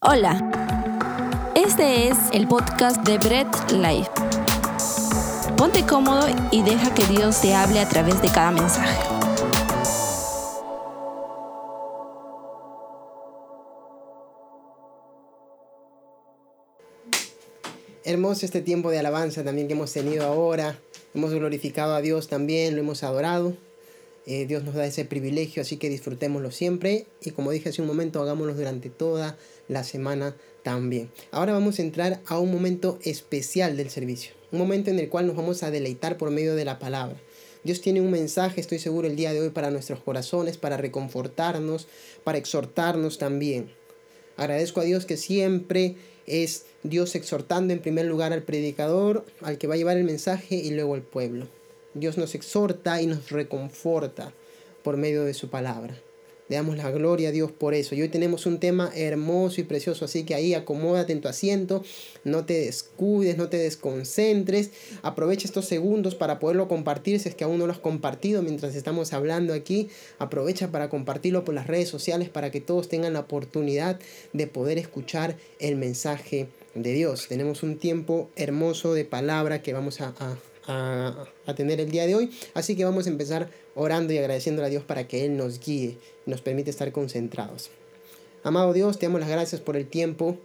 Hola, este es el podcast de Bread Life. Ponte cómodo y deja que Dios te hable a través de cada mensaje. Hermoso este tiempo de alabanza también que hemos tenido ahora. Hemos glorificado a Dios también, lo hemos adorado. Eh, Dios nos da ese privilegio, así que disfrutémoslo siempre. Y como dije hace un momento, hagámoslo durante toda la semana también. Ahora vamos a entrar a un momento especial del servicio. Un momento en el cual nos vamos a deleitar por medio de la palabra. Dios tiene un mensaje, estoy seguro, el día de hoy para nuestros corazones, para reconfortarnos, para exhortarnos también. Agradezco a Dios que siempre es Dios exhortando en primer lugar al predicador, al que va a llevar el mensaje y luego al pueblo. Dios nos exhorta y nos reconforta por medio de su palabra. Le damos la gloria a Dios por eso. Y hoy tenemos un tema hermoso y precioso, así que ahí acomódate en tu asiento, no te descuides, no te desconcentres. Aprovecha estos segundos para poderlo compartir si es que aún no lo has compartido mientras estamos hablando aquí. Aprovecha para compartirlo por las redes sociales para que todos tengan la oportunidad de poder escuchar el mensaje de Dios. Tenemos un tiempo hermoso de palabra que vamos a, a, tener el día de hoy. Así que vamos a empezar orando y agradeciendo a Dios para que Él nos guíe nos permite estar concentrados. Amado Dios, te damos las gracias por el tiempo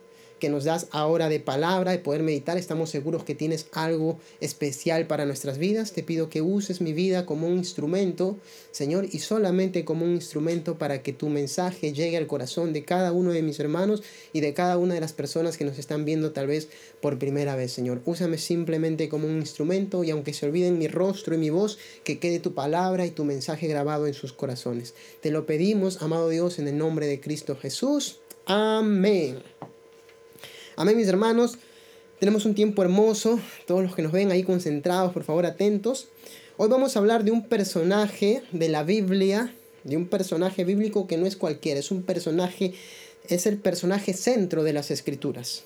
que nos das ahora de palabra, de poder meditar. Estamos seguros que tienes algo especial para nuestras vidas. Te pido que uses mi vida como un instrumento, Señor, y solamente como un instrumento para que tu mensaje llegue al corazón de cada uno de mis hermanos y de cada una de las personas que nos están viendo tal vez por primera vez, Señor. Úsame simplemente como un instrumento y aunque se olviden mi rostro y mi voz, que quede tu palabra y tu mensaje grabado en sus corazones. Te lo pedimos, amado Dios, en el nombre de Cristo Jesús. Amén. Amén, mis hermanos. Tenemos un tiempo hermoso. Todos los que nos ven ahí concentrados, por favor, atentos. Hoy vamos a hablar de un personaje de la Biblia, de un personaje bíblico que no es cualquiera, es un personaje, es el personaje centro de las escrituras.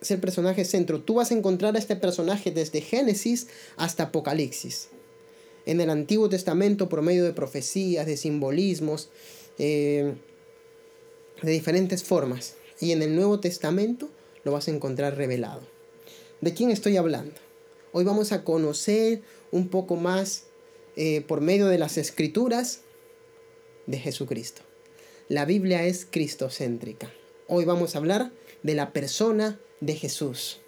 Es el personaje centro. Tú vas a encontrar a este personaje desde Génesis hasta Apocalipsis. En el Antiguo Testamento, por medio de profecías, de simbolismos, eh, de diferentes formas y en el Nuevo Testamento lo vas a encontrar revelado. ¿De quién estoy hablando? Hoy vamos a conocer un poco más eh, por medio de las escrituras de Jesucristo. La Biblia es cristocéntrica. Hoy vamos a hablar de la persona de Jesús.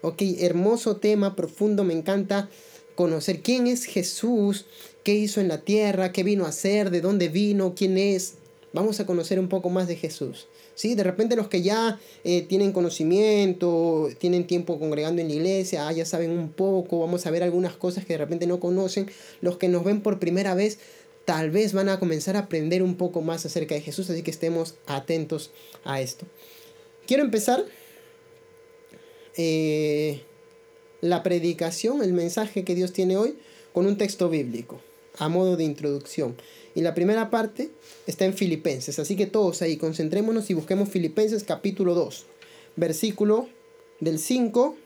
Ok, hermoso tema, profundo, me encanta conocer quién es Jesús, qué hizo en la tierra, qué vino a hacer, de dónde vino, quién es. Vamos a conocer un poco más de Jesús. ¿sí? De repente los que ya eh, tienen conocimiento, tienen tiempo congregando en la iglesia, ah, ya saben un poco, vamos a ver algunas cosas que de repente no conocen. Los que nos ven por primera vez, tal vez van a comenzar a aprender un poco más acerca de Jesús, así que estemos atentos a esto. Quiero empezar eh, la predicación, el mensaje que Dios tiene hoy, con un texto bíblico, a modo de introducción. Y la primera parte está en Filipenses. Así que todos ahí, concentrémonos y busquemos Filipenses capítulo 2, versículo del 5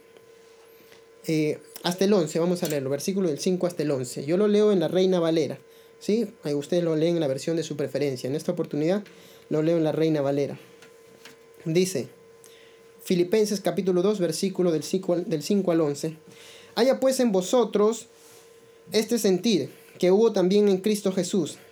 eh, hasta el 11. Vamos a leerlo, versículo del 5 hasta el 11. Yo lo leo en la Reina Valera. ¿sí? Ahí ustedes lo leen en la versión de su preferencia. En esta oportunidad lo leo en la Reina Valera. Dice, Filipenses capítulo 2, versículo del 5, del 5 al 11. Haya pues en vosotros este sentir que hubo también en Cristo Jesús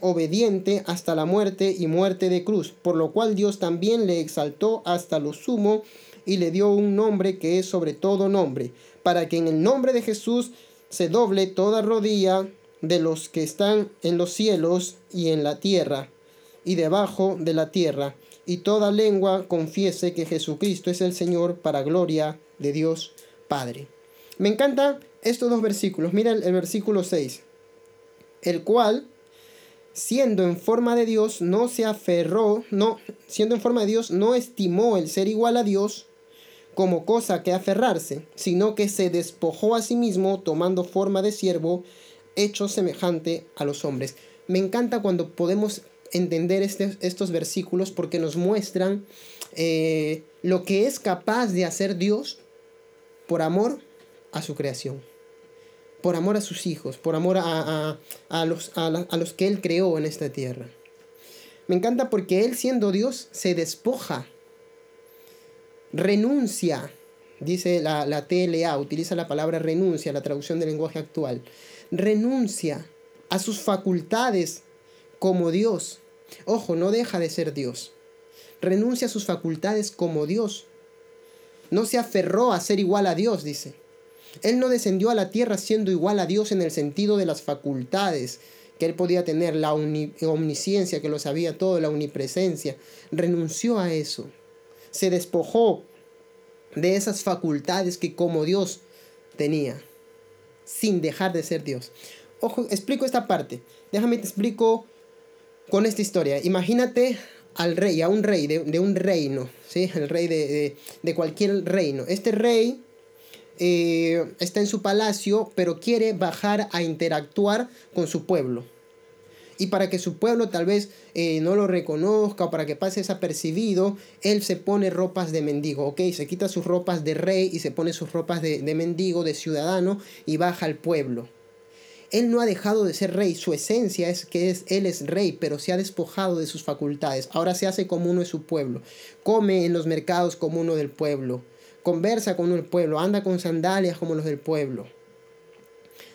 obediente hasta la muerte y muerte de cruz, por lo cual Dios también le exaltó hasta lo sumo y le dio un nombre que es sobre todo nombre, para que en el nombre de Jesús se doble toda rodilla de los que están en los cielos y en la tierra y debajo de la tierra, y toda lengua confiese que Jesucristo es el Señor para gloria de Dios Padre. Me encantan estos dos versículos. Mira el, el versículo 6, el cual siendo en forma de Dios, no se aferró, no, siendo en forma de Dios, no estimó el ser igual a Dios como cosa que aferrarse, sino que se despojó a sí mismo tomando forma de siervo, hecho semejante a los hombres. Me encanta cuando podemos entender este, estos versículos porque nos muestran eh, lo que es capaz de hacer Dios por amor a su creación, por amor a sus hijos, por amor a, los, a los que Él creó en esta tierra. Me encanta porque Él siendo Dios se despoja, renuncia, dice la, la TLA, utiliza la palabra renuncia, la traducción del lenguaje actual, renuncia a sus facultades como Dios. Ojo, no deja de ser Dios. Renuncia a sus facultades como Dios. No se aferró a ser igual a Dios, dice. Él no descendió a la tierra siendo igual a Dios en el sentido de las facultades, que él podía tener, la omnisciencia, que lo sabía todo, la omnipresencia, renunció a eso. Se despojó de esas facultades que como Dios tenía, sin dejar de ser Dios. Ojo, explico esta parte. Déjame te explico con esta historia. Imagínate al rey, a un rey de, un reino, ¿sí? El rey de, de, cualquier reino. Este rey eh, está en su palacio, pero quiere bajar a interactuar con su pueblo. Y para que su pueblo tal vez eh, no lo reconozca o para que pase desapercibido, él se pone ropas de mendigo, ¿ok? Se quita sus ropas de rey y se pone sus ropas de, de mendigo, de ciudadano y baja al pueblo. Él no ha dejado de ser rey, su esencia es que es, él es rey, pero se ha despojado de sus facultades. Ahora se hace como uno de su pueblo, come en los mercados como uno del pueblo, conversa con el pueblo, anda con sandalias como los del pueblo.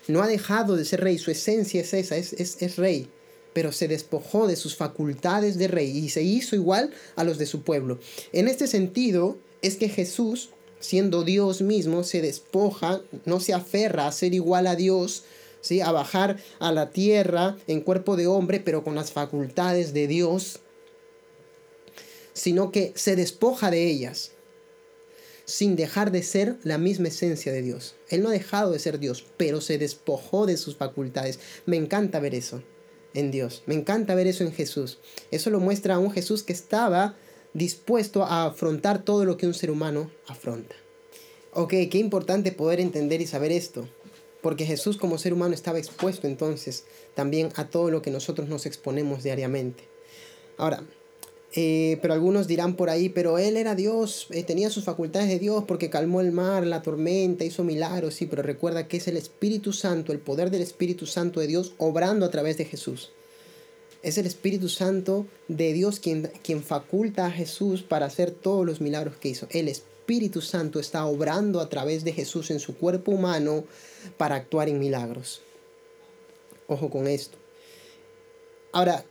No ha dejado de ser rey, su esencia es esa, es, es, rey, pero se despojó de sus facultades de rey y se hizo igual a los de su pueblo. En este sentido es que Jesús, siendo Dios mismo, se despoja, no se aferra a ser igual a Dios, ¿sí? a bajar a la tierra en cuerpo de hombre, pero con las facultades de Dios, sino que se despoja de ellas sin dejar de ser la misma esencia de Dios. Él no ha dejado de ser Dios, pero se despojó de sus facultades. Me encanta ver eso en Dios. Me encanta ver eso en Jesús. Eso lo muestra a un Jesús que estaba dispuesto a afrontar todo lo que un ser humano afronta. Ok, qué importante poder entender y saber esto. Porque Jesús como ser humano estaba expuesto entonces también a todo lo que nosotros nos exponemos diariamente. Ahora, eh, pero algunos dirán por ahí, pero él era Dios, eh, tenía sus facultades de Dios porque calmó el mar, la tormenta, hizo milagros, sí, pero recuerda que es el Espíritu Santo, el poder del Espíritu Santo de Dios obrando a través de Jesús. Es el Espíritu Santo de Dios quien, quien faculta a Jesús para hacer todos los milagros que hizo. El Espíritu Santo está obrando a través de Jesús en su cuerpo humano para actuar en milagros. Ojo con esto. Ahora,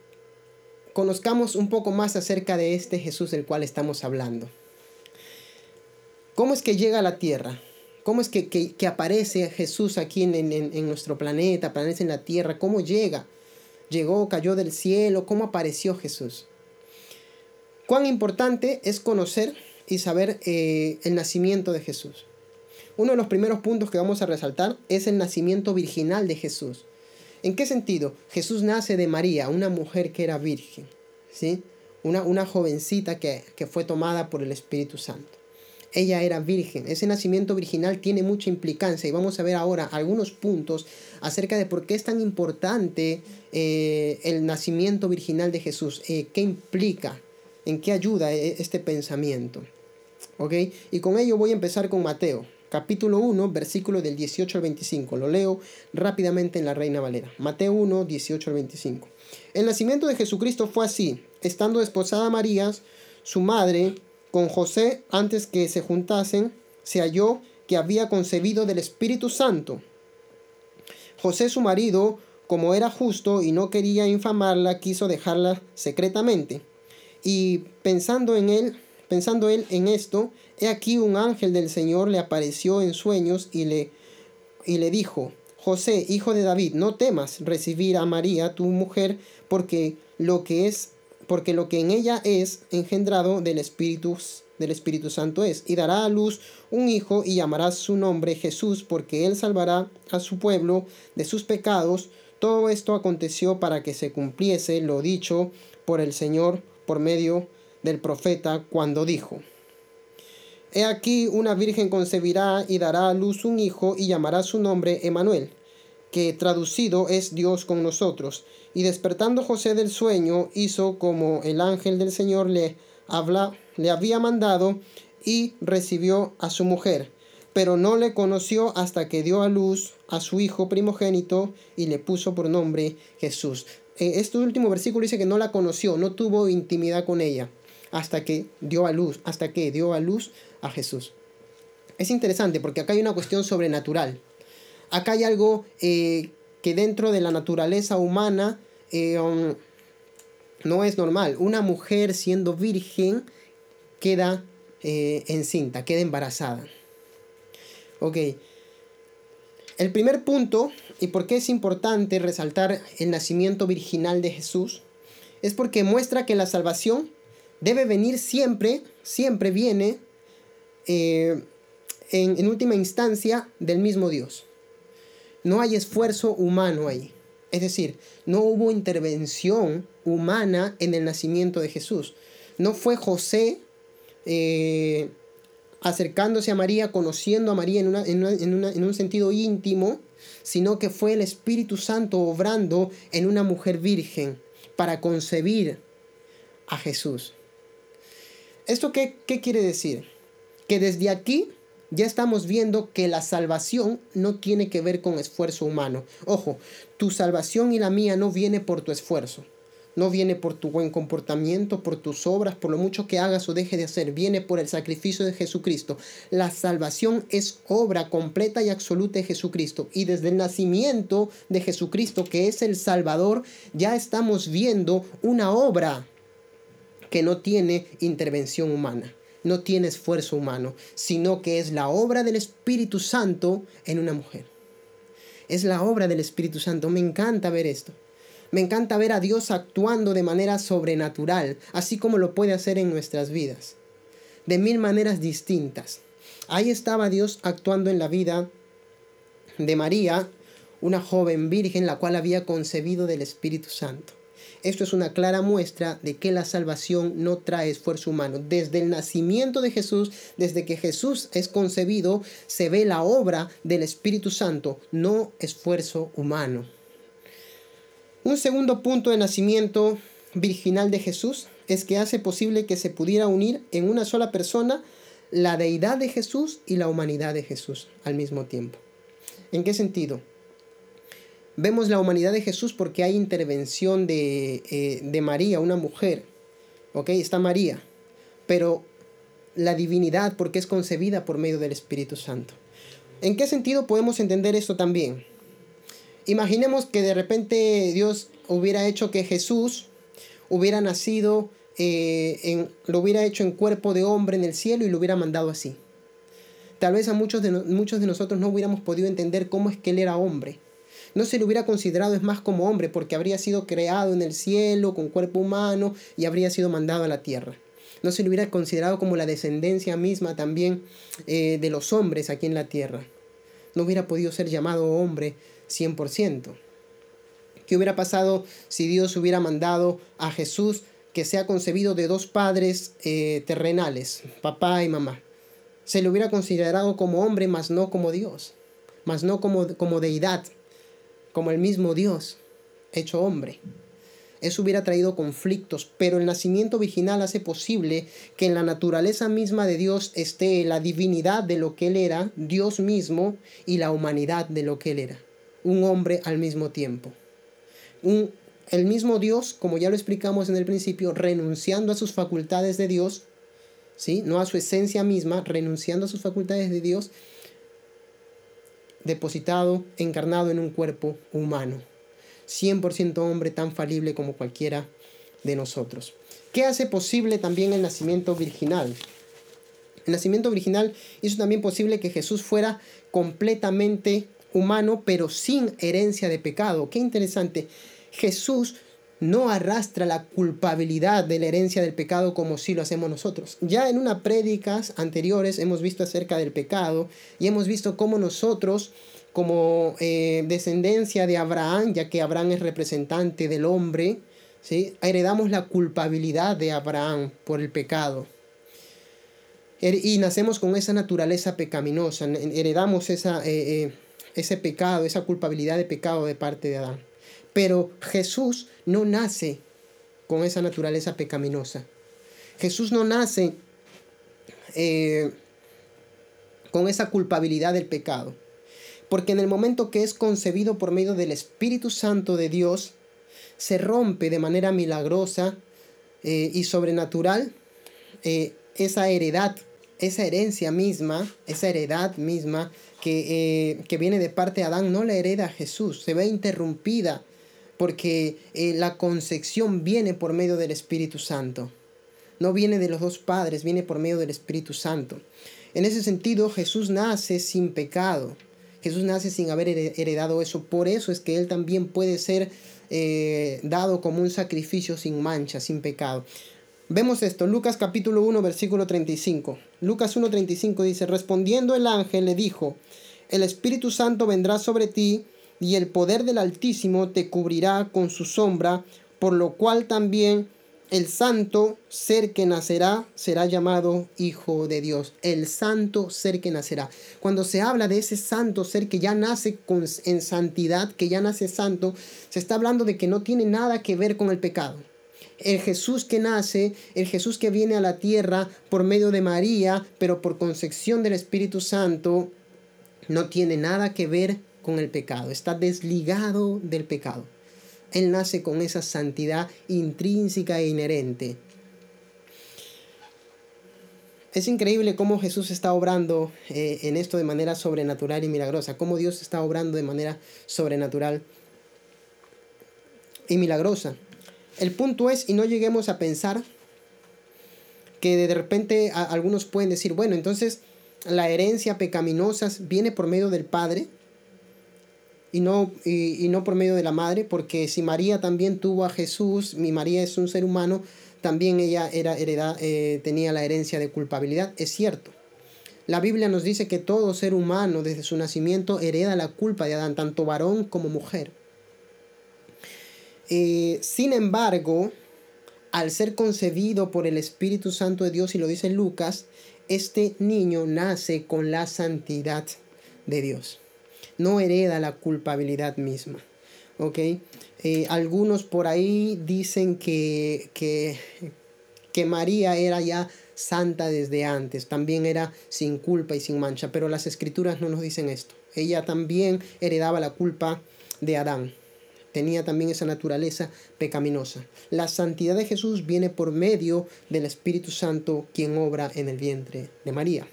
conozcamos un poco más acerca de este Jesús del cual estamos hablando. ¿Cómo es que llega a la tierra? ¿Cómo es que, que, aparece Jesús aquí en, en, en, nuestro planeta, aparece en la tierra? ¿Cómo llega? ¿Llegó, cayó del cielo? ¿Cómo apareció Jesús? Cuán importante es conocer y saber eh, el nacimiento de Jesús. Uno de los primeros puntos que vamos a resaltar es el nacimiento virginal de Jesús. ¿En qué sentido? Jesús nace de María, una mujer que era virgen, ¿sí? Una, una jovencita que, que fue tomada por el Espíritu Santo. Ella era virgen. Ese nacimiento virginal tiene mucha implicancia y vamos a ver ahora algunos puntos acerca de por qué es tan importante eh, el nacimiento virginal de Jesús. Eh, ¿Qué implica? ¿En qué ayuda eh, este pensamiento? Y con ello voy a empezar con Mateo capítulo 1, versículo del 18 al 25. Lo leo rápidamente en la Reina Valera. Mateo 1, 18 al 25. El nacimiento de Jesucristo fue así, estando desposada María, su madre, con José, antes que se juntasen, se halló que había concebido del Espíritu Santo. José, su marido, como era justo y no quería infamarla, quiso dejarla secretamente. Y pensando en él, Pensando él en esto, he aquí un ángel del Señor le apareció en sueños y le, y le dijo, José, hijo de David, no temas recibir a María, tu mujer, porque lo que es porque lo que en ella es engendrado del Espíritu del Espíritu Santo es, y dará a luz un hijo y llamará su nombre Jesús, porque él salvará a su pueblo de sus pecados. Todo esto aconteció para que se cumpliese lo dicho por el Señor por medio del profeta cuando dijo, He aquí una virgen concebirá y dará a luz un hijo y llamará su nombre Emanuel, que traducido es Dios con nosotros. Y despertando José del sueño, hizo como el ángel del Señor le, habla, le había mandado y recibió a su mujer. Pero no le conoció hasta que dio a luz a su hijo primogénito y le puso por nombre Jesús. Este último versículo dice que no la conoció, no tuvo intimidad con ella hasta que dio a luz, hasta que dio a luz a Jesús. Es interesante porque acá hay una cuestión sobrenatural. Acá hay algo eh, que dentro de la naturaleza humana eh, um, no es normal. Una mujer siendo virgen queda eh, encinta, queda embarazada. Ok. El primer punto, y por qué es importante resaltar el nacimiento virginal de Jesús, es porque muestra que la salvación debe venir siempre, siempre viene eh, en, última instancia del mismo Dios. No hay esfuerzo humano ahí. Es decir, no hubo intervención humana en el nacimiento de Jesús. No fue José eh, acercándose a María, conociendo a María en, en, un sentido íntimo, sino que fue el Espíritu Santo obrando en una mujer virgen para concebir a Jesús. ¿Esto qué, qué quiere decir? Que desde aquí ya estamos viendo que la salvación no tiene que ver con esfuerzo humano. Ojo, tu salvación y la mía no viene por tu esfuerzo. No viene por tu buen comportamiento, por tus obras, por lo mucho que hagas o dejes de hacer. Viene por el sacrificio de Jesucristo. La salvación es obra completa y absoluta de Jesucristo. Y desde el nacimiento de Jesucristo, que es el Salvador, ya estamos viendo una obra que no tiene intervención humana, no tiene esfuerzo humano, sino que es la obra del Espíritu Santo en una mujer. Es la obra del Espíritu Santo. Me encanta ver esto. Me encanta ver a Dios actuando de manera sobrenatural, así como lo puede hacer en nuestras vidas, de mil maneras distintas. Ahí estaba Dios actuando en la vida de María, una joven virgen la cual había concebido del Espíritu Santo. Esto es una clara muestra de que la salvación no trae esfuerzo humano. Desde el nacimiento de Jesús, desde que Jesús es concebido, se ve la obra del Espíritu Santo, no esfuerzo humano. Un segundo punto de nacimiento virginal de Jesús es que hace posible que se pudiera unir en una sola persona la deidad de Jesús y la humanidad de Jesús al mismo tiempo. ¿En qué sentido? Vemos la humanidad de Jesús porque hay intervención de, eh, de María, una mujer. ¿Ok? Está María. Pero la divinidad porque es concebida por medio del Espíritu Santo. ¿En qué sentido podemos entender esto también? Imaginemos que de repente Dios hubiera hecho que Jesús hubiera nacido, eh, lo hubiera hecho en cuerpo de hombre en el cielo y lo hubiera mandado así. Tal vez a muchos de, muchos de nosotros no hubiéramos podido entender cómo es que Él era hombre no se le hubiera considerado es más como hombre porque habría sido creado en el cielo con cuerpo humano y habría sido mandado a la tierra. No se le hubiera considerado como la descendencia misma también eh, de los hombres aquí en la tierra. No hubiera podido ser llamado hombre 100%. ¿Qué hubiera pasado si Dios hubiera mandado a Jesús que sea concebido de dos padres eh, terrenales, papá y mamá? Se le hubiera considerado como hombre, mas no como Dios, mas no como, como deidad como el mismo Dios hecho hombre. Eso hubiera traído conflictos, pero el nacimiento virginal hace posible que en la naturaleza misma de Dios esté la divinidad de lo que Él era, Dios mismo, y la humanidad de lo que Él era. Un hombre al mismo tiempo. Un, el mismo Dios, como ya lo explicamos en el principio, renunciando a sus facultades de Dios, ¿sí? no a su esencia misma, renunciando a sus facultades de Dios, depositado, encarnado en un cuerpo humano, 100% hombre tan falible como cualquiera de nosotros. ¿Qué hace posible también el nacimiento virginal? El nacimiento virginal hizo también posible que Jesús fuera completamente humano, pero sin herencia de pecado. Qué interesante. Jesús no arrastra la culpabilidad de la herencia del pecado como si lo hacemos nosotros. Ya en unas prédicas anteriores hemos visto acerca del pecado y hemos visto cómo nosotros, como eh, descendencia de Abraham, ya que Abraham es representante del hombre, ¿sí? heredamos la culpabilidad de Abraham por el pecado. y nacemos con esa naturaleza pecaminosa, heredamos esa, eh, eh, ese pecado, esa culpabilidad de pecado de parte de Adán. Pero Jesús no nace con esa naturaleza pecaminosa. Jesús no nace eh, con esa culpabilidad del pecado. Porque en el momento que es concebido por medio del Espíritu Santo de Dios, se rompe de manera milagrosa y sobrenatural esa heredad esa herencia misma, esa heredad misma que, eh, viene de parte de Adán, no la hereda Jesús, se ve interrumpida porque eh, la concepción viene por medio del Espíritu Santo. No viene de los dos padres, viene por medio del Espíritu Santo. En ese sentido, Jesús nace sin pecado. Jesús nace sin haber heredado eso. Por eso es que Él también puede ser eh, dado como un sacrificio sin mancha, sin pecado. Vemos esto, Lucas capítulo 1, versículo 35. Lucas 1.35 dice, respondiendo el ángel le dijo, el Espíritu Santo vendrá sobre ti y el poder del Altísimo te cubrirá con su sombra, por lo cual también el santo ser que nacerá será llamado Hijo de Dios. El santo ser que nacerá. Cuando se habla de ese santo ser que ya nace en santidad, que ya nace santo, se está hablando de que no tiene nada que ver con el pecado el Jesús que nace, el Jesús que viene a la tierra por medio de María, pero por concepción del Espíritu Santo, no tiene nada que ver con el pecado, está desligado del pecado. Él nace con esa santidad intrínseca e inherente. Es increíble cómo Jesús está obrando eh, en esto de manera sobrenatural y milagrosa, cómo Dios está obrando de manera sobrenatural y milagrosa. El punto es, y no lleguemos a pensar que de repente algunos pueden decir, bueno, entonces la herencia pecaminosa viene por medio del Padre y no, y, no por medio de la Madre, porque si María también tuvo a Jesús, mi María es un ser humano, también ella era heredad, eh, tenía la herencia de culpabilidad, es cierto. La Biblia nos dice que todo ser humano desde su nacimiento hereda la culpa de Adán, tanto varón como mujer. Eh, sin embargo, al ser concebido por el Espíritu Santo de Dios, y lo dice Lucas, este niño nace con la santidad de Dios. No hereda la culpabilidad misma. ¿Ok? Eh, algunos por ahí dicen que, que, que María era ya santa desde antes, también era sin culpa y sin mancha, pero las escrituras no nos dicen esto. Ella también heredaba la culpa de Adán tenía también esa naturaleza pecaminosa. La santidad de Jesús viene por medio del Espíritu Santo, quien obra en el vientre de María.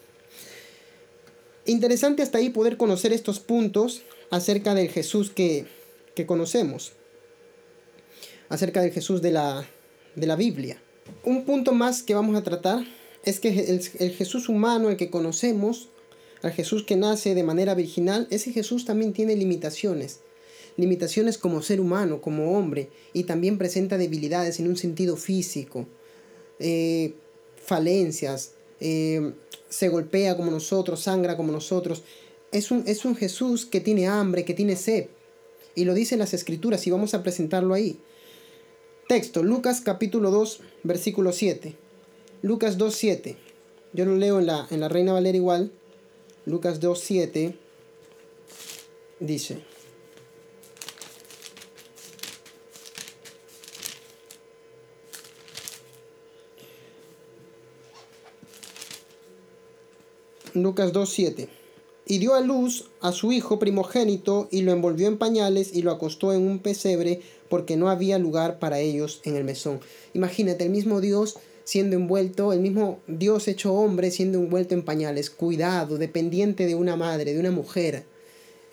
Interesante hasta ahí poder conocer estos puntos acerca del Jesús que, conocemos, acerca del Jesús de la, de la Biblia. Un punto más que vamos a tratar es que el, el Jesús humano, el que conocemos, al Jesús que nace de manera virginal, ese Jesús también tiene limitaciones limitaciones como ser humano, como hombre, y también presenta debilidades en un sentido físico, eh, falencias, eh, se golpea como nosotros, sangra como nosotros. Es un, es un Jesús que tiene hambre, que tiene sed. Y lo dicen las escrituras y vamos a presentarlo ahí. Texto, Lucas capítulo 2, versículo 7. Lucas 2, 7. Yo lo leo en la, en la Reina Valera igual. Lucas 2, 7. Dice. Lucas 2.7. Y dio a luz a su hijo primogénito y lo envolvió en pañales y lo acostó en un pesebre porque no había lugar para ellos en el mesón. Imagínate, el mismo Dios siendo envuelto, el mismo Dios hecho hombre siendo envuelto en pañales, cuidado, dependiente de una madre, de una mujer.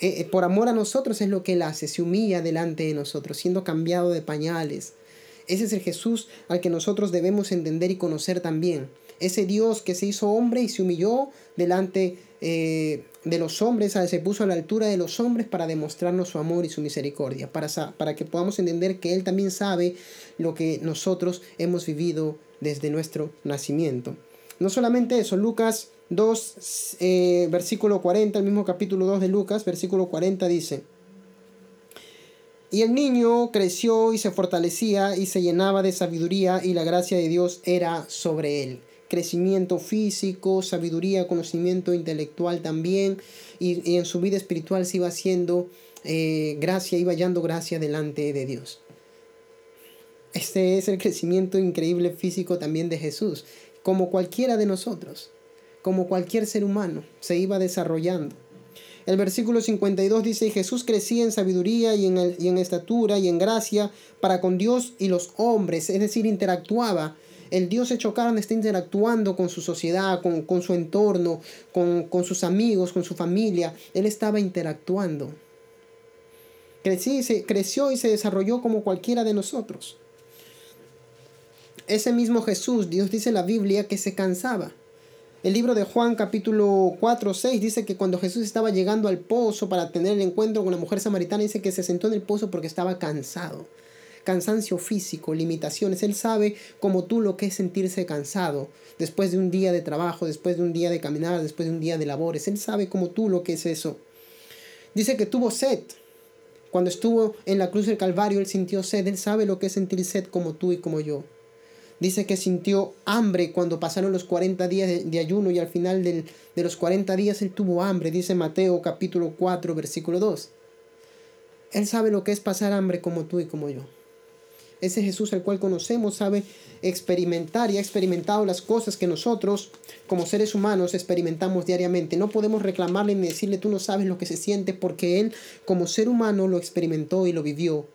Eh, eh, por amor a nosotros es lo que Él hace, se humilla delante de nosotros, siendo cambiado de pañales. Ese es el Jesús al que nosotros debemos entender y conocer también ese Dios que se hizo hombre y se humilló delante eh, de los hombres, se puso a la altura de los hombres para demostrarnos su amor y su misericordia, para, para que podamos entender que Él también sabe lo que nosotros hemos vivido desde nuestro nacimiento. No solamente eso, Lucas 2, eh, versículo 40, el mismo capítulo 2 de Lucas, versículo 40 dice, y el niño creció y se fortalecía y se llenaba de sabiduría y la gracia de Dios era sobre él. Crecimiento físico, sabiduría, conocimiento intelectual también, y, en su vida espiritual se iba haciendo eh, gracia, iba hallando gracia delante de Dios. Este es el crecimiento increíble físico también de Jesús, como cualquiera de nosotros, como cualquier ser humano, se iba desarrollando. El versículo 52 dice, Jesús crecía en sabiduría y en, y en estatura y en gracia para con Dios y los hombres, es decir, interactuaba el Dios hecho carne está interactuando con su sociedad, con, su entorno, con, con, sus amigos, con su familia. Él estaba interactuando. Se, creció y se desarrolló como cualquiera de nosotros. Ese mismo Jesús, Dios dice en la Biblia que se cansaba. El libro de Juan capítulo 4, 6 dice que cuando Jesús estaba llegando al pozo para tener el encuentro con la mujer samaritana, dice que se sentó en el pozo porque estaba cansado cansancio físico, limitaciones. Él sabe como tú lo que es sentirse cansado después de un día de trabajo, después de un día de caminar, después de un día de labores. Él sabe como tú lo que es eso. Dice que tuvo sed. Cuando estuvo en la cruz del Calvario, él sintió sed. Él sabe lo que es sentir sed como tú y como yo. Dice que sintió hambre cuando pasaron los 40 días de, ayuno y al final del, de los 40 días él tuvo hambre. Dice Mateo capítulo 4 versículo 2. Él sabe lo que es pasar hambre como tú y como yo. Ese Jesús al cual conocemos sabe experimentar y ha experimentado las cosas que nosotros como seres humanos experimentamos diariamente. No podemos reclamarle ni decirle tú no sabes lo que se siente porque Él como ser humano lo experimentó y lo vivió.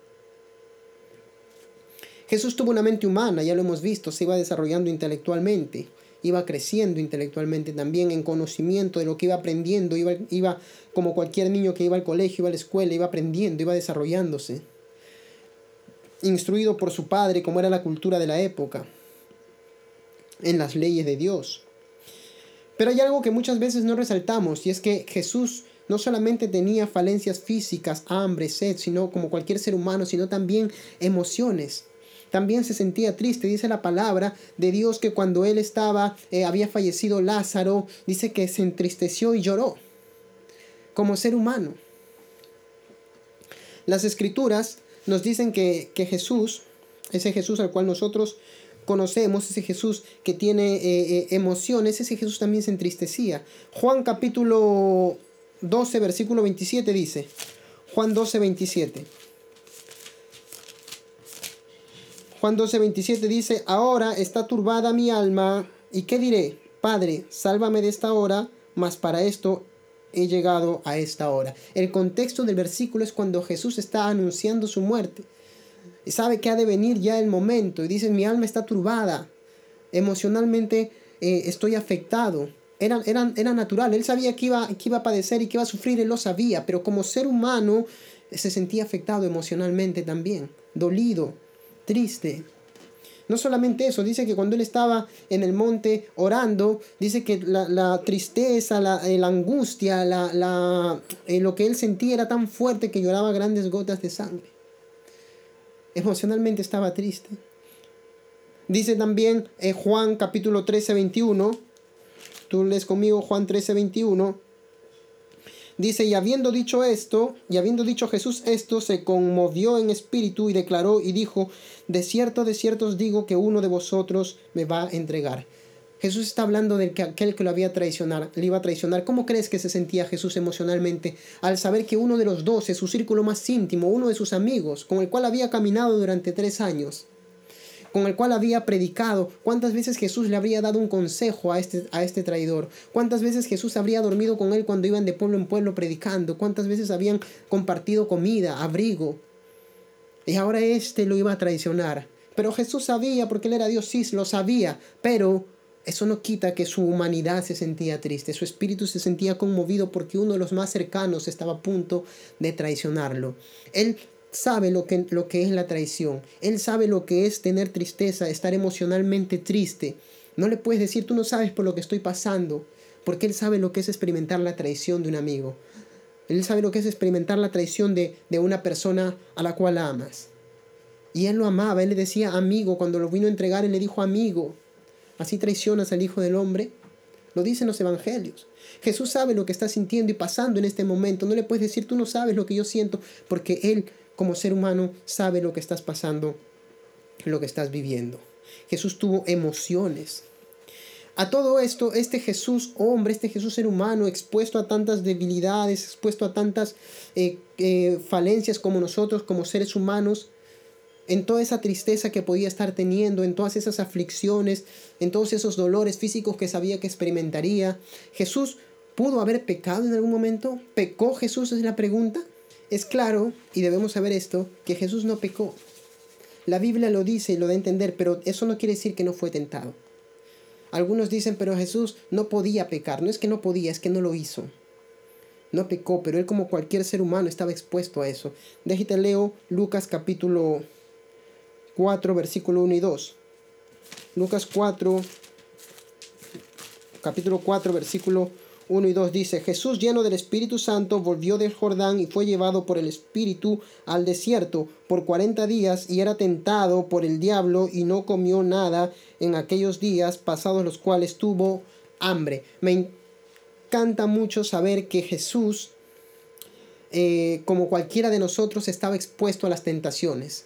Jesús tuvo una mente humana, ya lo hemos visto, se iba desarrollando intelectualmente, iba creciendo intelectualmente también en conocimiento de lo que iba aprendiendo, iba, como cualquier niño que iba al colegio, iba a la escuela, iba aprendiendo, iba desarrollándose instruido por su padre, como era la cultura de la época, en las leyes de Dios. Pero hay algo que muchas veces no resaltamos, y es que Jesús no solamente tenía falencias físicas, hambre, sed, sino como cualquier ser humano, sino también emociones. También se sentía triste, dice la palabra de Dios que cuando él estaba, eh, había fallecido Lázaro, dice que se entristeció y lloró, como ser humano. Las escrituras nos dicen que, Jesús, ese Jesús al cual nosotros conocemos, ese Jesús que tiene eh, eh, emociones, ese Jesús también se entristecía. Juan capítulo 12, versículo 27 dice, Juan 12, 27. Juan 12, 27 dice, ahora está turbada mi alma, ¿y qué diré? Padre, sálvame de esta hora, mas para esto he llegado a esta hora. El contexto del versículo es cuando Jesús está anunciando su muerte. Sabe que ha de venir ya el momento. Y dice, mi alma está turbada. Emocionalmente eh, estoy afectado. Era, era, era, natural. Él sabía que iba, que iba a padecer y que iba a sufrir. Él lo sabía. Pero como ser humano se sentía afectado emocionalmente también. Dolido, triste. No solamente eso, dice que cuando él estaba en el monte orando, dice que la, tristeza, la, eh, angustia, la, la eh, lo que él sentía era tan fuerte que lloraba grandes gotas de sangre. Emocionalmente estaba triste. Dice también eh, Juan capítulo 13, 21. Tú lees conmigo Juan 13, 21 Dice, y habiendo dicho esto, y habiendo dicho Jesús esto, se conmovió en espíritu y declaró y dijo, de cierto, de cierto os digo que uno de vosotros me va a entregar. Jesús está hablando de que aquel que lo había traicionar, le iba a traicionar. ¿Cómo crees que se sentía Jesús emocionalmente al saber que uno de los doce, su círculo más íntimo, uno de sus amigos, con el cual había caminado durante tres años, con el cual había predicado, cuántas veces Jesús le habría dado un consejo a este, a este traidor, cuántas veces Jesús habría dormido con él cuando iban de pueblo en pueblo predicando, cuántas veces habían compartido comida, abrigo. Y ahora este lo iba a traicionar. Pero Jesús sabía, porque él era Dios, sí, lo sabía, pero eso no quita que su humanidad se sentía triste, su espíritu se sentía conmovido porque uno de los más cercanos estaba a punto de traicionarlo. Él sabe lo que, lo que es la traición. Él sabe lo que es tener tristeza, estar emocionalmente triste. No le puedes decir, tú no sabes por lo que estoy pasando, porque Él sabe lo que es experimentar la traición de un amigo. Él sabe lo que es experimentar la traición de, de una persona a la cual amas. Y Él lo amaba, Él le decía amigo, cuando lo vino a entregar, Él le dijo amigo. Así traicionas al Hijo del Hombre. Lo dicen los evangelios. Jesús sabe lo que está sintiendo y pasando en este momento. No le puedes decir, tú no sabes lo que yo siento, porque Él como ser humano sabe lo que estás pasando, lo que estás viviendo. Jesús tuvo emociones. A todo esto, este Jesús hombre, este Jesús ser humano, expuesto a tantas debilidades, expuesto a tantas eh, eh, falencias como nosotros, como seres humanos, en toda esa tristeza que podía estar teniendo, en todas esas aflicciones, en todos esos dolores físicos que sabía que experimentaría. Jesús pudo haber pecado en algún momento. ¿Pecó Jesús? Es la pregunta. Es claro, y debemos saber esto, que Jesús no pecó. La Biblia lo dice y lo da a entender, pero eso no quiere decir que no fue tentado. Algunos dicen, pero Jesús no podía pecar. No es que no podía, es que no lo hizo. No pecó, pero él como cualquier ser humano estaba expuesto a eso. Déjate leo Lucas capítulo 4, versículo 1 y 2. Lucas 4, capítulo 4, versículo 1 y 2 dice, Jesús lleno del Espíritu Santo volvió del Jordán y fue llevado por el Espíritu al desierto por 40 días y era tentado por el diablo y no comió nada en aquellos días pasados los cuales tuvo hambre. Me encanta mucho saber que Jesús, eh, como cualquiera de nosotros, estaba expuesto a las tentaciones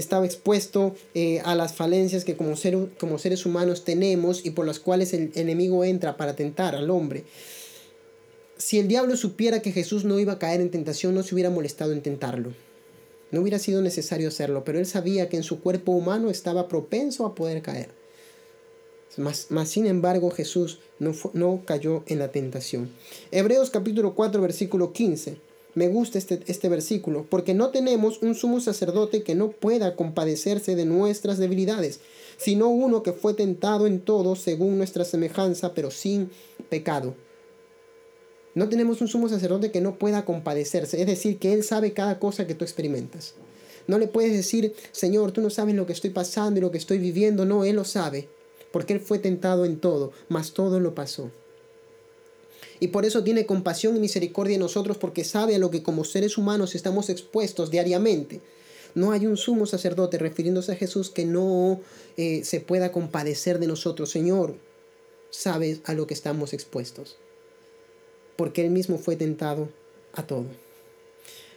estaba expuesto eh, a las falencias que como, como seres humanos tenemos y por las cuales el enemigo entra para tentar al hombre. Si el diablo supiera que Jesús no iba a caer en tentación, no se hubiera molestado en tentarlo. No hubiera sido necesario hacerlo, pero él sabía que en su cuerpo humano estaba propenso a poder caer. Más, sin embargo, Jesús no, no cayó en la tentación. Hebreos capítulo 4, versículo 15. Me gusta este, este versículo, porque no tenemos un sumo sacerdote que no pueda compadecerse de nuestras debilidades, sino uno que fue tentado en todo según nuestra semejanza, pero sin pecado. No tenemos un sumo sacerdote que no pueda compadecerse, es decir, que Él sabe cada cosa que tú experimentas. No le puedes decir, Señor, tú no sabes lo que estoy pasando y lo que estoy viviendo. No, Él lo sabe, porque Él fue tentado en todo, mas todo lo pasó. Y por eso tiene compasión y misericordia en nosotros porque sabe a lo que como seres humanos estamos expuestos diariamente. No hay un sumo sacerdote refiriéndose a Jesús que no eh, se pueda compadecer de nosotros. Señor, sabes a lo que estamos expuestos. Porque Él mismo fue tentado a todo.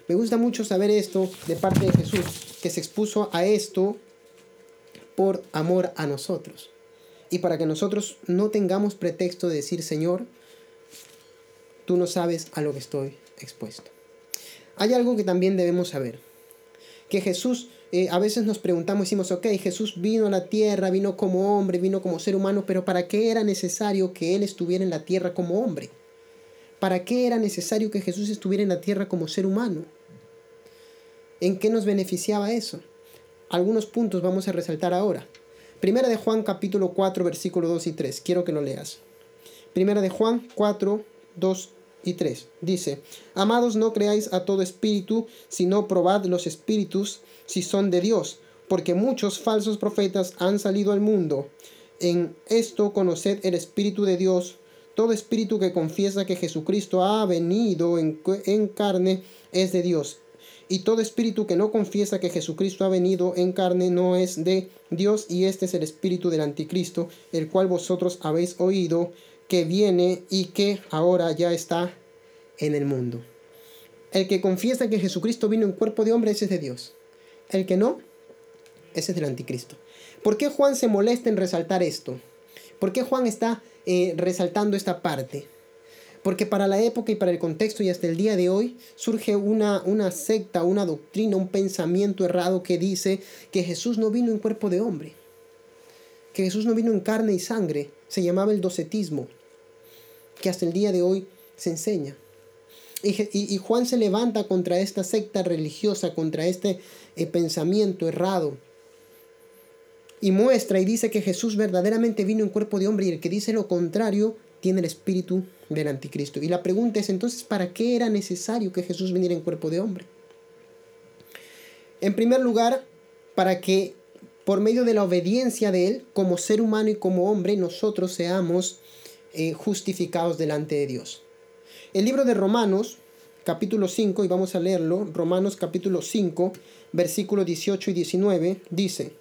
Me gusta mucho saber esto de parte de Jesús, que se expuso a esto por amor a nosotros. Y para que nosotros no tengamos pretexto de decir, Señor, tú no sabes a lo que estoy expuesto. Hay algo que también debemos saber, que Jesús, eh, a veces nos preguntamos, decimos, ok, Jesús vino a la tierra, vino como hombre, vino como ser humano, pero ¿para qué era necesario que Él estuviera en la tierra como hombre? ¿Para qué era necesario que Jesús estuviera en la tierra como ser humano? ¿En qué nos beneficiaba eso? Algunos puntos vamos a resaltar ahora. Primera de Juan capítulo 4 versículo 2 y 3. Quiero que lo leas. Primera de Juan 4 2 y 3. Dice, Amados, no creáis a todo espíritu, sino probad los espíritus si son de Dios, porque muchos falsos profetas han salido al mundo. En esto conoced el Espíritu de Dios. Todo espíritu que confiesa que Jesucristo ha venido en, en carne es de Dios. Y todo espíritu que no confiesa que Jesucristo ha venido en carne no es de Dios, y este es el espíritu del anticristo, el cual vosotros habéis oído que viene y que ahora ya está en el mundo. El que confiesa que Jesucristo vino en cuerpo de hombre, ese es de Dios. El que no, ese es del anticristo. ¿Por qué Juan se molesta en resaltar esto? ¿Por qué Juan está eh, resaltando esta parte? Porque para la época y para el contexto y hasta el día de hoy surge una, una secta, una doctrina, un pensamiento errado que dice que Jesús no vino en cuerpo de hombre, que Jesús no vino en carne y sangre, se llamaba el docetismo que hasta el día de hoy se enseña. Y, Juan se levanta contra esta secta religiosa, contra este eh, pensamiento errado. Y muestra y dice que Jesús verdaderamente vino en cuerpo de hombre y el que dice lo contrario tiene el espíritu del anticristo. Y la pregunta es entonces, ¿para qué era necesario que Jesús viniera en cuerpo de hombre? En primer lugar, para que por medio de la obediencia de Él, como ser humano y como hombre, nosotros seamos eh, justificados delante de Dios. El libro de Romanos, capítulo 5, y vamos a leerlo, Romanos capítulo 5, versículos 18 y 19, dice,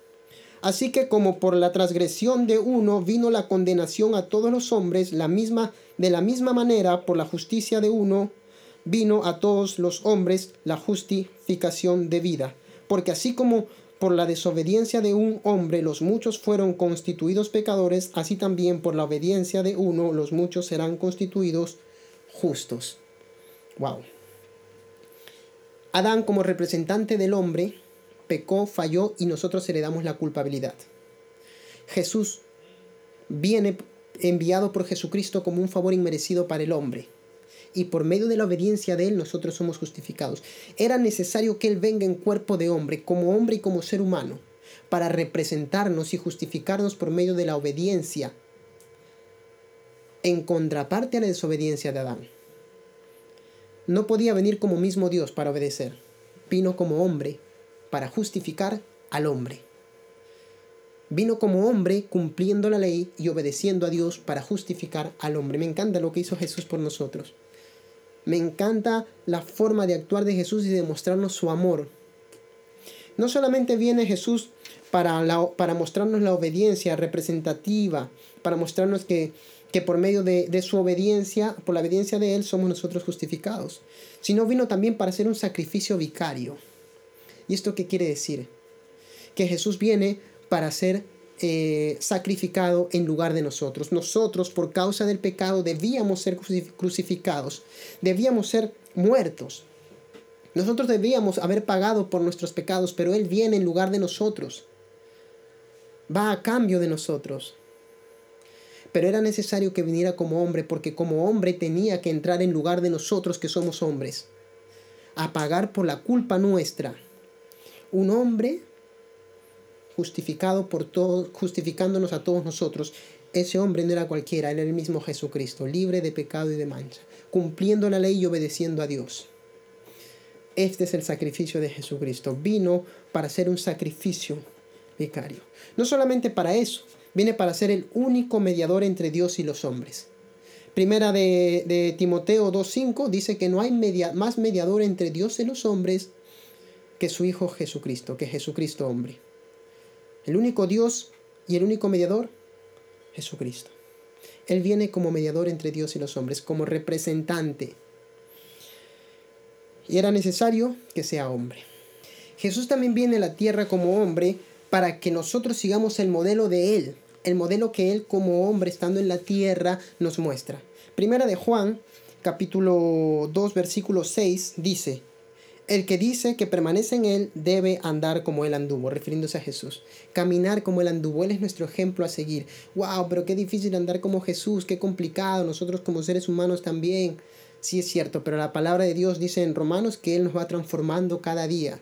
Así que como por la transgresión de uno vino la condenación a todos los hombres, la misma, de la misma manera por la justicia de uno vino a todos los hombres la justificación de vida. Porque así como por la desobediencia de un hombre los muchos fueron constituidos pecadores, así también por la obediencia de uno los muchos serán constituidos justos. Wow. Adán como representante del hombre pecó, falló y nosotros heredamos la culpabilidad. Jesús viene enviado por Jesucristo como un favor inmerecido para el hombre y por medio de la obediencia de Él nosotros somos justificados. Era necesario que Él venga en cuerpo de hombre, como hombre y como ser humano, para representarnos y justificarnos por medio de la obediencia, en contraparte a la desobediencia de Adán. No podía venir como mismo Dios para obedecer, vino como hombre para justificar al hombre. Vino como hombre cumpliendo la ley y obedeciendo a Dios para justificar al hombre. Me encanta lo que hizo Jesús por nosotros. Me encanta la forma de actuar de Jesús y de mostrarnos su amor. No solamente viene Jesús para, para mostrarnos la obediencia representativa, para mostrarnos que, que por medio de, de, su obediencia, por la obediencia de Él, somos nosotros justificados, sino vino también para ser un sacrificio vicario. ¿Y esto qué quiere decir? Que Jesús viene para ser eh, sacrificado en lugar de nosotros. Nosotros, por causa del pecado, debíamos ser crucificados, debíamos ser muertos. Nosotros debíamos haber pagado por nuestros pecados, pero Él viene en lugar de nosotros. Va a cambio de nosotros. Pero era necesario que viniera como hombre, porque como hombre tenía que entrar en lugar de nosotros que somos hombres, a pagar por la culpa nuestra. Un hombre justificado por todos, justificándonos a todos nosotros. Ese hombre no era cualquiera, era el mismo Jesucristo, libre de pecado y de mancha, cumpliendo la ley y obedeciendo a Dios. Este es el sacrificio de Jesucristo. Vino para ser un sacrificio vicario. No solamente para eso, viene para ser el único mediador entre Dios y los hombres. Primera de, de Timoteo 2.5 dice que no hay media, más mediador entre Dios y los hombres que su Hijo Jesucristo, que Jesucristo hombre. El único Dios y el único mediador, Jesucristo. Él viene como mediador entre Dios y los hombres, como representante. Y era necesario que sea hombre. Jesús también viene a la tierra como hombre para que nosotros sigamos el modelo de Él, el modelo que Él como hombre estando en la tierra nos muestra. Primera de Juan, capítulo 2, versículo 6, dice, el que dice que permanece en Él debe andar como Él anduvo, refiriéndose a Jesús. Caminar como Él anduvo. Él es nuestro ejemplo a seguir. ¡Wow! Pero qué difícil andar como Jesús, qué complicado. Nosotros como seres humanos también. Sí es cierto, pero la palabra de Dios dice en Romanos que Él nos va transformando cada día.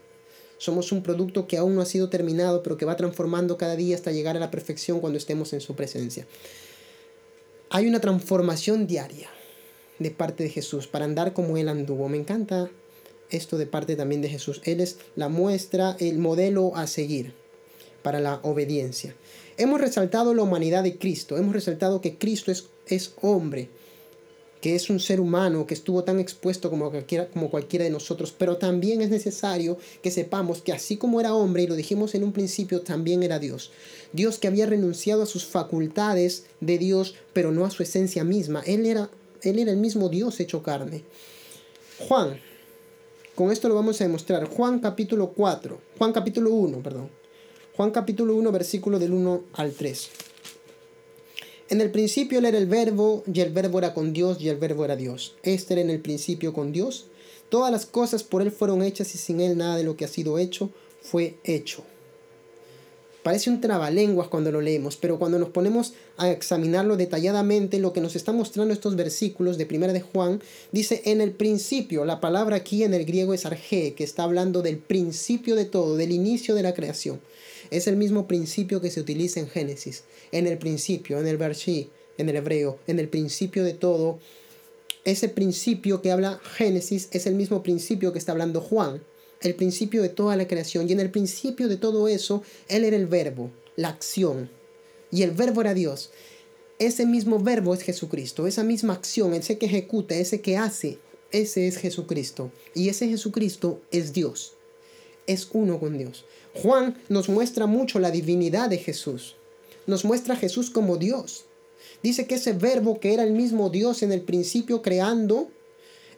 Somos un producto que aún no ha sido terminado, pero que va transformando cada día hasta llegar a la perfección cuando estemos en su presencia. Hay una transformación diaria de parte de Jesús para andar como Él anduvo. Me encanta esto de parte también de Jesús. Él es la muestra, el modelo a seguir para la obediencia. Hemos resaltado la humanidad de Cristo, hemos resaltado que Cristo es, es hombre, que es un ser humano que estuvo tan expuesto como cualquiera, como cualquiera de nosotros, pero también es necesario que sepamos que así como era hombre, y lo dijimos en un principio, también era Dios. Dios que había renunciado a sus facultades de Dios, pero no a su esencia misma. Él era, él era el mismo Dios hecho carne. Juan con esto lo vamos a demostrar. Juan capítulo 4, Juan capítulo 1, perdón. Juan capítulo 1, versículo del 1 al 3. En el principio él era el verbo, y el verbo era con Dios, y el verbo era Dios. Este era en el principio con Dios. Todas las cosas por él fueron hechas, y sin él nada de lo que ha sido hecho fue hecho. Parece un trabalenguas cuando lo leemos, pero cuando nos ponemos a examinarlo detalladamente, lo que nos está mostrando estos versículos de Primera de Juan, dice en el principio, la palabra aquí en el griego es arge, que está hablando del principio de todo, del inicio de la creación. Es el mismo principio que se utiliza en Génesis, en el principio, en el versi, en el hebreo, en el principio de todo. Ese principio que habla Génesis es el mismo principio que está hablando Juan el principio de toda la creación. Y en el principio de todo eso, Él era el verbo, la acción. Y el verbo era Dios. Ese mismo verbo es Jesucristo. Esa misma acción, ese que ejecuta, ese que hace, ese es Jesucristo. Y ese Jesucristo es Dios. Es uno con Dios. Juan nos muestra mucho la divinidad de Jesús. Nos muestra a Jesús como Dios. Dice que ese verbo que era el mismo Dios en el principio creando,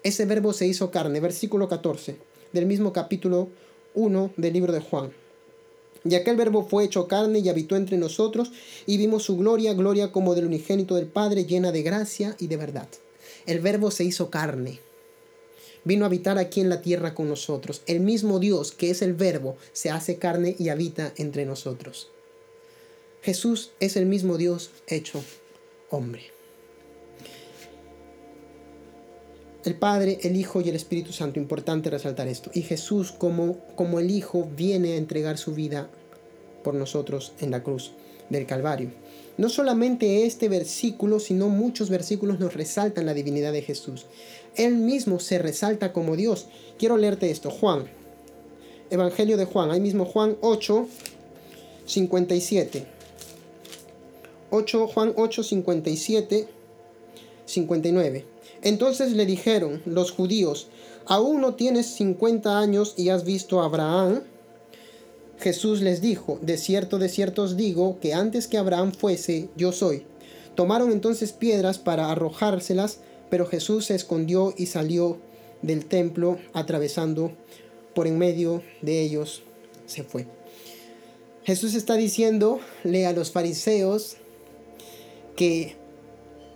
ese verbo se hizo carne. Versículo 14 del mismo capítulo 1 del libro de Juan. Y aquel verbo fue hecho carne y habitó entre nosotros, y vimos su gloria, gloria como del unigénito del Padre, llena de gracia y de verdad. El verbo se hizo carne. Vino a habitar aquí en la tierra con nosotros. El mismo Dios, que es el verbo, se hace carne y habita entre nosotros. Jesús es el mismo Dios hecho hombre. El Padre, el Hijo y el Espíritu Santo, importante resaltar esto. Y Jesús como, como el Hijo viene a entregar su vida por nosotros en la cruz del Calvario. No solamente este versículo, sino muchos versículos nos resaltan la divinidad de Jesús. Él mismo se resalta como Dios. Quiero leerte esto, Juan. Evangelio de Juan, ahí mismo Juan 8, 57. 8, Juan 8, 57, 59. Entonces le dijeron los judíos, ¿aún no tienes 50 años y has visto a Abraham? Jesús les dijo, de cierto, de cierto os digo, que antes que Abraham fuese, yo soy. Tomaron entonces piedras para arrojárselas, pero Jesús se escondió y salió del templo, atravesando por en medio de ellos, se fue. Jesús está diciéndole a los fariseos que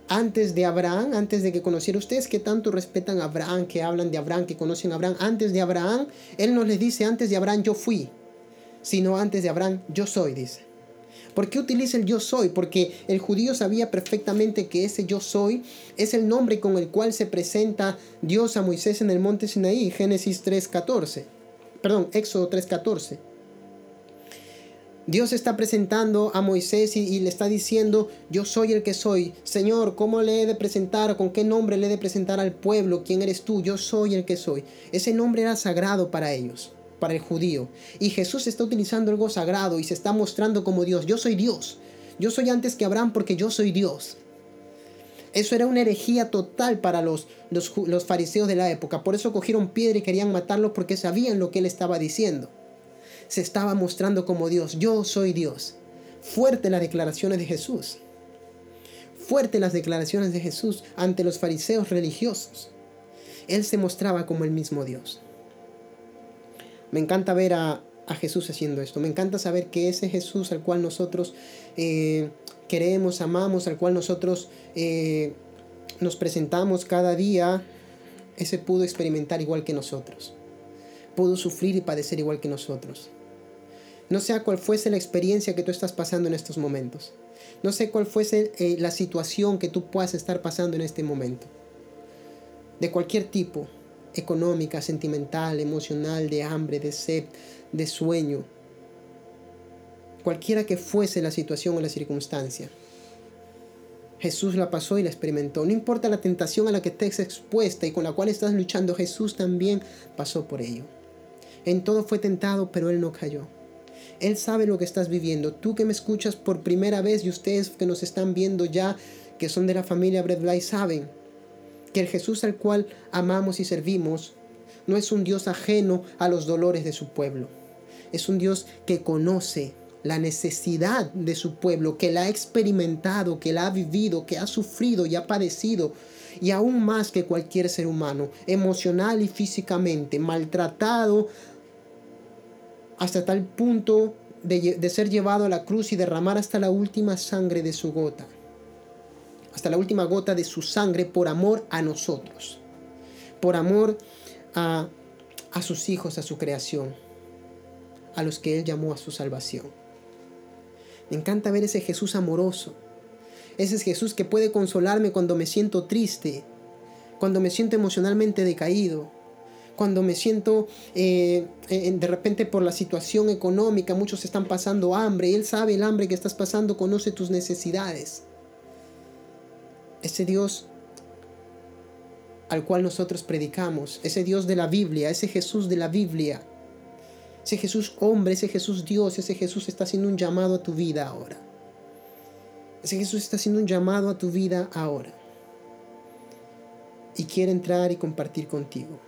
antes de Abraham, antes de que conociera ustedes que tanto respetan a Abraham, que hablan de Abraham, que conocen a Abraham, antes de Abraham, Él no les dice antes de Abraham yo fui, sino antes de Abraham yo soy, dice. ¿Por qué utiliza el yo soy? Porque el judío sabía perfectamente que ese yo soy es el nombre con el cual se presenta Dios a Moisés en el monte Sinaí, Génesis 3.14. Perdón, Éxodo 3.14. Dios está presentando a Moisés y, le está diciendo, yo soy el que soy. Señor, ¿cómo le he de presentar? ¿Con qué nombre le he de presentar al pueblo? ¿Quién eres tú? Yo soy el que soy. Ese nombre era sagrado para ellos, para el judío. Y Jesús está utilizando algo sagrado y se está mostrando como Dios. Yo soy Dios. Yo soy antes que Abraham porque yo soy Dios. Eso era una herejía total para los, los, fariseos de la época. Por eso cogieron piedra y querían matarlo porque sabían lo que él estaba diciendo se estaba mostrando como Dios. Yo soy Dios. Fuerte las declaraciones de Jesús. Fuerte las declaraciones de Jesús ante los fariseos religiosos. Él se mostraba como el mismo Dios. Me encanta ver a, Jesús haciendo esto. Me encanta saber que ese Jesús al cual nosotros eh, queremos, amamos, al cual nosotros eh, nos presentamos cada día, ese pudo experimentar igual que nosotros. Pudo sufrir y padecer igual que nosotros. No sé cuál fuese la experiencia que tú estás pasando en estos momentos. No sé cuál fuese eh, la situación que tú puedas estar pasando en este momento. De cualquier tipo, económica, sentimental, emocional, de hambre, de sed, de sueño. Cualquiera que fuese la situación o la circunstancia. Jesús la pasó y la experimentó. No importa la tentación a la que estés expuesta y con la cual estás luchando, Jesús también pasó por ello. En todo fue tentado, pero Él no cayó. Él sabe lo que estás viviendo. Tú que me escuchas por primera vez y ustedes que nos están viendo ya, que son de la familia Bread saben que el Jesús al cual amamos y servimos no es un Dios ajeno a los dolores de su pueblo. Es un Dios que conoce la necesidad de su pueblo, que la ha experimentado, que la ha vivido, que ha sufrido y ha padecido, y aún más que cualquier ser humano, emocional y físicamente, maltratado hasta tal punto de, ser llevado a la cruz y derramar hasta la última sangre de su gota, hasta la última gota de su sangre por amor a nosotros, por amor a, a sus hijos, a su creación, a los que Él llamó a su salvación. Me encanta ver ese Jesús amoroso, ese Jesús que puede consolarme cuando me siento triste, cuando me siento emocionalmente decaído, cuando me siento eh, de repente por la situación económica, muchos están pasando hambre, Él sabe el hambre que estás pasando, conoce tus necesidades. Ese Dios al cual nosotros predicamos, ese Dios de la Biblia, ese Jesús de la Biblia, ese Jesús hombre, ese Jesús Dios, ese Jesús está haciendo un llamado a tu vida ahora. Ese Jesús está haciendo un llamado a tu vida ahora. Y quiere entrar y compartir contigo.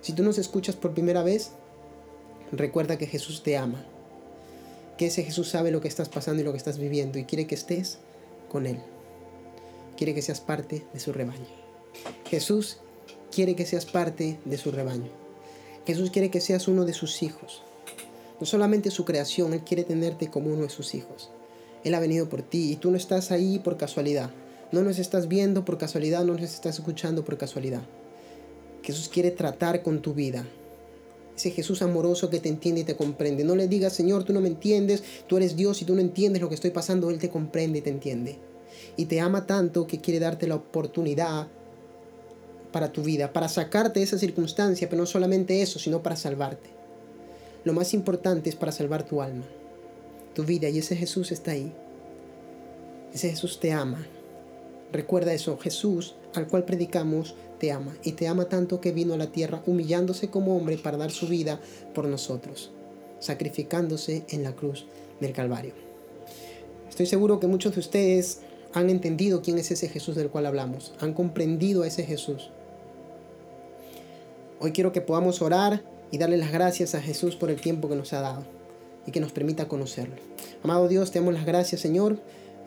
Si tú nos escuchas por primera vez, recuerda que Jesús te ama, que ese Jesús sabe lo que estás pasando y lo que estás viviendo y quiere que estés con Él. Quiere que seas parte de su rebaño. Jesús quiere que seas parte de su rebaño. Jesús quiere que seas uno de sus hijos. no solamente su creación, Él quiere tenerte como uno de sus hijos. Él ha venido por ti y tú no estás ahí por casualidad. No nos estás viendo por casualidad, no nos estás escuchando por casualidad. Jesús quiere tratar con tu vida. Ese Jesús amoroso que te entiende y te comprende. No le digas, Señor, tú no me entiendes, tú eres Dios y tú no entiendes lo que estoy pasando. Él te comprende y te entiende. Y te ama tanto que quiere darte la oportunidad para tu vida, para sacarte de esa circunstancia, pero no solamente eso, sino para salvarte. Lo más importante es para salvar tu alma, tu vida, y ese Jesús está ahí. Ese Jesús te ama. Recuerda eso, Jesús al cual predicamos te ama, y te ama tanto que vino a la tierra humillándose como hombre para dar su vida por nosotros, sacrificándose en la cruz del Calvario. Estoy seguro que muchos de ustedes han entendido quién es ese Jesús del cual hablamos, han comprendido a ese Jesús. Hoy quiero que podamos orar y darle las gracias a Jesús por el tiempo que nos ha dado y que nos permita conocerlo. Amado Dios, te damos las gracias, Señor,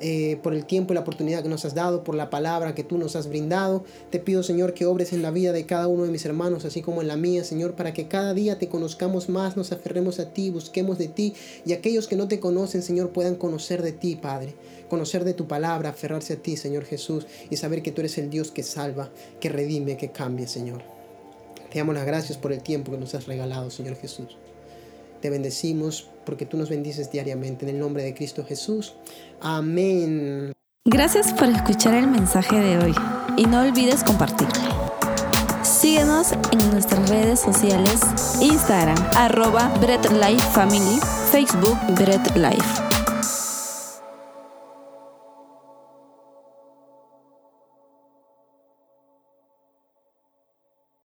eh, por el tiempo y la oportunidad que nos has dado, por la palabra que tú nos has brindado. Te pido, Señor, que obres en la vida de cada uno de mis hermanos, así como en la mía, Señor, para que cada día te conozcamos más, nos aferremos a ti, busquemos de ti y aquellos que no te conocen, Señor, puedan conocer de ti, Padre. Conocer de tu palabra, aferrarse a ti, Señor Jesús, y saber que tú eres el Dios que salva, que redime, que cambia, Señor. Te damos las gracias por el tiempo que nos has regalado, Señor Jesús. Te bendecimos porque tú nos bendices diariamente. En el nombre de Cristo Jesús. Amén. Gracias por escuchar el mensaje de hoy y no olvides compartirlo. Síguenos en nuestras redes sociales, Instagram, arroba Bread Life Family, Facebook Bread Life.